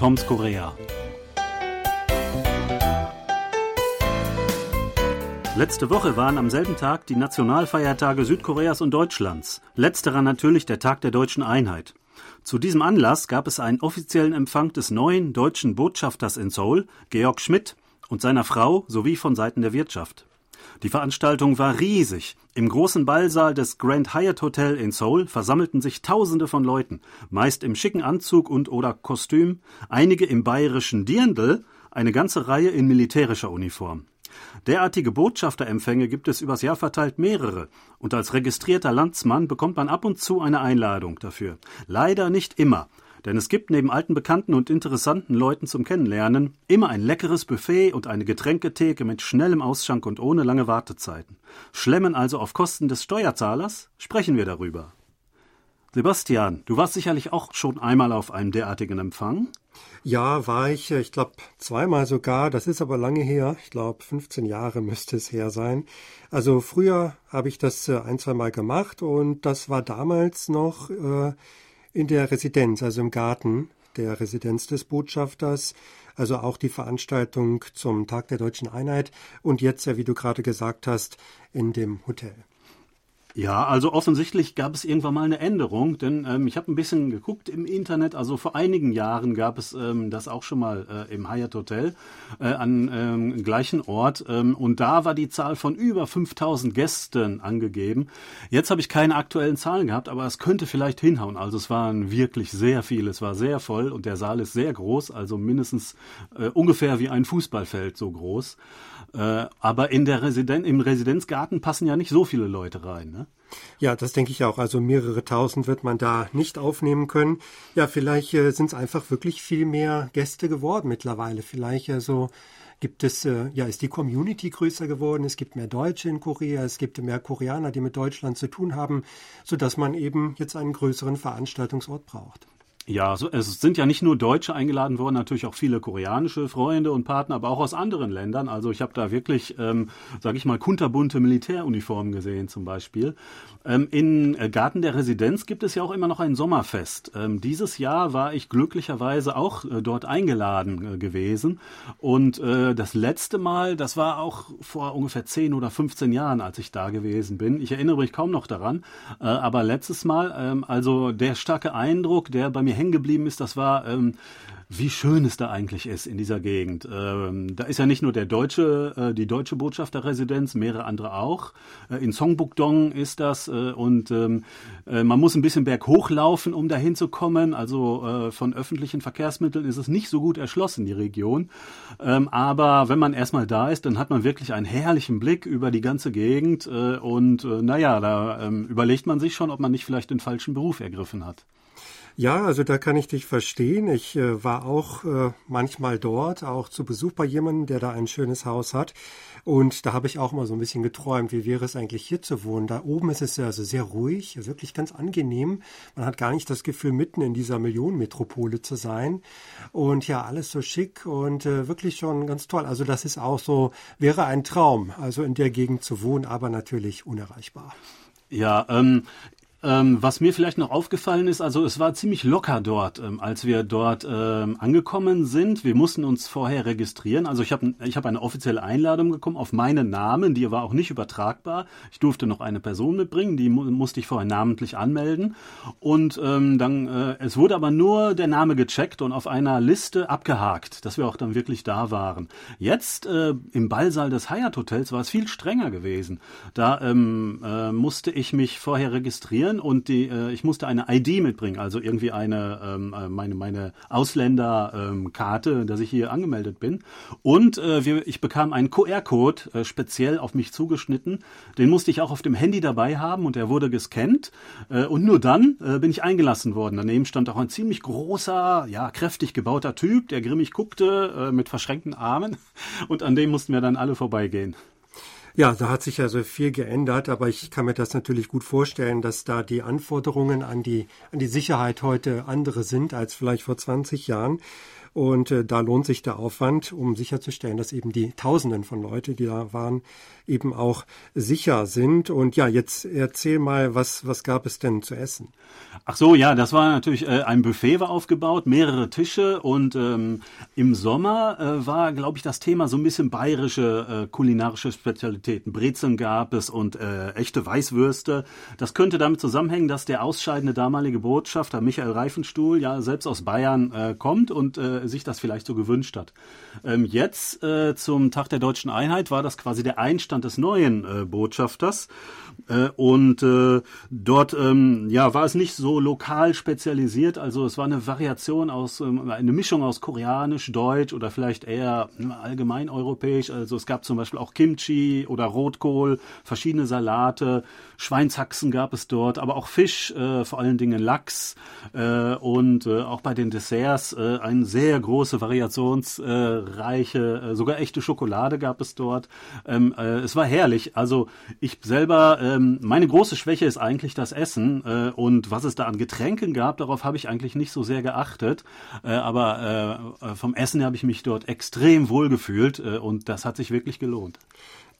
Toms Korea. Letzte Woche waren am selben Tag die Nationalfeiertage Südkoreas und Deutschlands. Letzterer natürlich der Tag der deutschen Einheit. Zu diesem Anlass gab es einen offiziellen Empfang des neuen deutschen Botschafters in Seoul, Georg Schmidt, und seiner Frau sowie von Seiten der Wirtschaft. Die Veranstaltung war riesig. Im großen Ballsaal des Grand Hyatt Hotel in Seoul versammelten sich Tausende von Leuten, meist im schicken Anzug und oder Kostüm, einige im bayerischen Dirndl, eine ganze Reihe in militärischer Uniform. Derartige Botschafterempfänge gibt es übers Jahr verteilt mehrere, und als registrierter Landsmann bekommt man ab und zu eine Einladung dafür. Leider nicht immer, denn es gibt neben alten Bekannten und interessanten Leuten zum Kennenlernen immer ein leckeres Buffet und eine Getränketheke mit schnellem Ausschank und ohne lange Wartezeiten. Schlemmen also auf Kosten des Steuerzahlers? Sprechen wir darüber. Sebastian, du warst sicherlich auch schon einmal auf einem derartigen Empfang? Ja, war ich, ich glaube, zweimal sogar. Das ist aber lange her. Ich glaube, 15 Jahre müsste es her sein. Also früher habe ich das äh, ein, zwei Mal gemacht und das war damals noch äh, in der Residenz, also im Garten der Residenz des Botschafters, also auch die Veranstaltung zum Tag der deutschen Einheit und jetzt ja, wie du gerade gesagt hast, in dem Hotel. Ja, also offensichtlich gab es irgendwann mal eine Änderung, denn ähm, ich habe ein bisschen geguckt im Internet. Also vor einigen Jahren gab es ähm, das auch schon mal äh, im Hyatt Hotel äh, an ähm, gleichen Ort ähm, und da war die Zahl von über 5000 Gästen angegeben. Jetzt habe ich keine aktuellen Zahlen gehabt, aber es könnte vielleicht hinhauen. Also es waren wirklich sehr viele, es war sehr voll und der Saal ist sehr groß, also mindestens äh, ungefähr wie ein Fußballfeld so groß. Äh, aber in der Residen im Residenzgarten passen ja nicht so viele Leute rein. Ne? Ja, das denke ich auch. Also mehrere tausend wird man da nicht aufnehmen können. Ja, vielleicht äh, sind es einfach wirklich viel mehr Gäste geworden mittlerweile. Vielleicht also gibt es, äh, ja, ist die Community größer geworden, es gibt mehr Deutsche in Korea, es gibt mehr Koreaner, die mit Deutschland zu tun haben, sodass man eben jetzt einen größeren Veranstaltungsort braucht. Ja, es sind ja nicht nur Deutsche eingeladen worden, natürlich auch viele koreanische Freunde und Partner, aber auch aus anderen Ländern. Also ich habe da wirklich, ähm, sage ich mal, kunterbunte Militäruniformen gesehen zum Beispiel. Ähm, in äh, Garten der Residenz gibt es ja auch immer noch ein Sommerfest. Ähm, dieses Jahr war ich glücklicherweise auch äh, dort eingeladen äh, gewesen. Und äh, das letzte Mal, das war auch vor ungefähr 10 oder 15 Jahren, als ich da gewesen bin. Ich erinnere mich kaum noch daran. Äh, aber letztes Mal, ähm, also der starke Eindruck, der bei mir hängen geblieben ist, das war, ähm, wie schön es da eigentlich ist in dieser Gegend. Ähm, da ist ja nicht nur der deutsche, äh, die deutsche Botschafterresidenz, mehrere andere auch. Äh, in Songbukdong ist das äh, und ähm, äh, man muss ein bisschen berghoch laufen, um dahin zu kommen. Also äh, von öffentlichen Verkehrsmitteln ist es nicht so gut erschlossen, die Region. Ähm, aber wenn man erstmal da ist, dann hat man wirklich einen herrlichen Blick über die ganze Gegend äh, und naja, da ähm, überlegt man sich schon, ob man nicht vielleicht den falschen Beruf ergriffen hat. Ja, also da kann ich dich verstehen. Ich äh, war auch äh, manchmal dort, auch zu Besuch bei jemandem, der da ein schönes Haus hat. Und da habe ich auch mal so ein bisschen geträumt, wie wäre es eigentlich hier zu wohnen. Da oben ist es also sehr ruhig, wirklich ganz angenehm. Man hat gar nicht das Gefühl, mitten in dieser Millionenmetropole zu sein. Und ja, alles so schick und äh, wirklich schon ganz toll. Also das ist auch so, wäre ein Traum, also in der Gegend zu wohnen, aber natürlich unerreichbar. Ja, ähm, ähm, was mir vielleicht noch aufgefallen ist, also es war ziemlich locker dort, ähm, als wir dort ähm, angekommen sind. Wir mussten uns vorher registrieren. Also ich habe ich hab eine offizielle Einladung bekommen auf meinen Namen, die war auch nicht übertragbar. Ich durfte noch eine Person mitbringen, die mu musste ich vorher namentlich anmelden. Und ähm, dann, äh, es wurde aber nur der Name gecheckt und auf einer Liste abgehakt, dass wir auch dann wirklich da waren. Jetzt äh, im Ballsaal des Hyatt Hotels war es viel strenger gewesen. Da ähm, äh, musste ich mich vorher registrieren registrieren und die, äh, ich musste eine ID mitbringen, also irgendwie eine ähm, äh, meine meine Ausländerkarte, ähm, dass ich hier angemeldet bin. Und äh, wir, ich bekam einen QR-Code äh, speziell auf mich zugeschnitten. Den musste ich auch auf dem Handy dabei haben und der wurde gescannt. Äh, und nur dann äh, bin ich eingelassen worden. Daneben stand auch ein ziemlich großer, ja kräftig gebauter Typ, der grimmig guckte äh, mit verschränkten Armen. Und an dem mussten wir dann alle vorbeigehen. Ja, da hat sich also viel geändert, aber ich kann mir das natürlich gut vorstellen, dass da die Anforderungen an die, an die Sicherheit heute andere sind als vielleicht vor 20 Jahren. Und äh, da lohnt sich der Aufwand, um sicherzustellen, dass eben die Tausenden von Leute, die da waren, eben auch sicher sind. Und ja, jetzt erzähl mal, was, was gab es denn zu essen? Ach so, ja, das war natürlich äh, ein Buffet war aufgebaut, mehrere Tische und ähm, im Sommer äh, war, glaube ich, das Thema so ein bisschen bayerische äh, kulinarische Spezialitäten. Brezeln gab es und äh, echte Weißwürste. Das könnte damit zusammenhängen, dass der ausscheidende damalige Botschafter Michael Reifenstuhl ja selbst aus Bayern äh, kommt und sich das vielleicht so gewünscht hat. Ähm, jetzt äh, zum Tag der deutschen Einheit war das quasi der Einstand des neuen äh, Botschafters äh, und äh, dort ähm, ja war es nicht so lokal spezialisiert, also es war eine Variation aus ähm, eine Mischung aus koreanisch, deutsch oder vielleicht eher hm, allgemein europäisch. Also es gab zum Beispiel auch Kimchi oder Rotkohl, verschiedene Salate, Schweinshaxen gab es dort, aber auch Fisch, äh, vor allen Dingen Lachs und auch bei den Desserts äh, eine sehr große variationsreiche, äh, sogar echte Schokolade gab es dort. Ähm, äh, es war herrlich. Also ich selber, ähm, meine große Schwäche ist eigentlich das Essen äh, und was es da an Getränken gab, darauf habe ich eigentlich nicht so sehr geachtet. Aber vom Essen habe ich mich dort extrem wohl gefühlt und das hat sich wirklich gelohnt.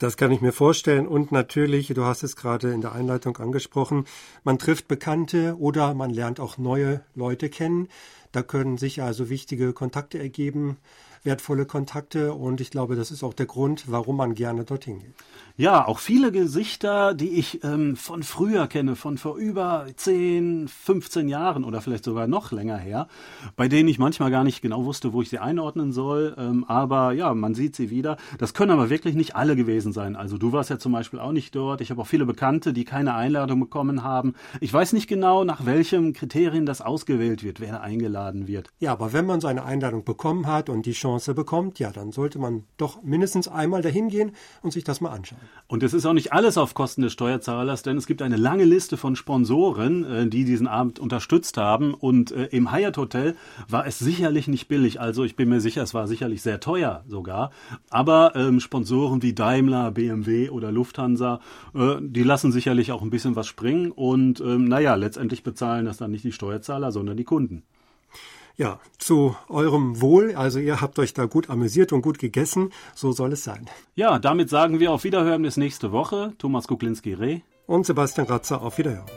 Das kann ich mir vorstellen. Und natürlich, du hast es gerade in der Einleitung angesprochen, man trifft Bekannte oder man lernt auch neue Leute kennen. Da können sich also wichtige Kontakte ergeben wertvolle Kontakte und ich glaube, das ist auch der Grund, warum man gerne dorthin geht. Ja, auch viele Gesichter, die ich ähm, von früher kenne, von vor über 10, 15 Jahren oder vielleicht sogar noch länger her, bei denen ich manchmal gar nicht genau wusste, wo ich sie einordnen soll. Ähm, aber ja, man sieht sie wieder. Das können aber wirklich nicht alle gewesen sein. Also du warst ja zum Beispiel auch nicht dort. Ich habe auch viele Bekannte, die keine Einladung bekommen haben. Ich weiß nicht genau, nach welchem Kriterien das ausgewählt wird, wer eingeladen wird. Ja, aber wenn man so eine Einladung bekommen hat und die Chance Chance bekommt, ja, dann sollte man doch mindestens einmal dahin gehen und sich das mal anschauen. Und es ist auch nicht alles auf Kosten des Steuerzahlers, denn es gibt eine lange Liste von Sponsoren, äh, die diesen Abend unterstützt haben. Und äh, im Hyatt Hotel war es sicherlich nicht billig. Also ich bin mir sicher, es war sicherlich sehr teuer sogar. Aber ähm, Sponsoren wie Daimler, BMW oder Lufthansa, äh, die lassen sicherlich auch ein bisschen was springen. Und ähm, naja, letztendlich bezahlen das dann nicht die Steuerzahler, sondern die Kunden. Ja, zu eurem Wohl. Also ihr habt euch da gut amüsiert und gut gegessen. So soll es sein. Ja, damit sagen wir auf Wiederhören bis nächste Woche. Thomas Kuklinski-Reh. Und Sebastian Ratzer auf Wiederhören.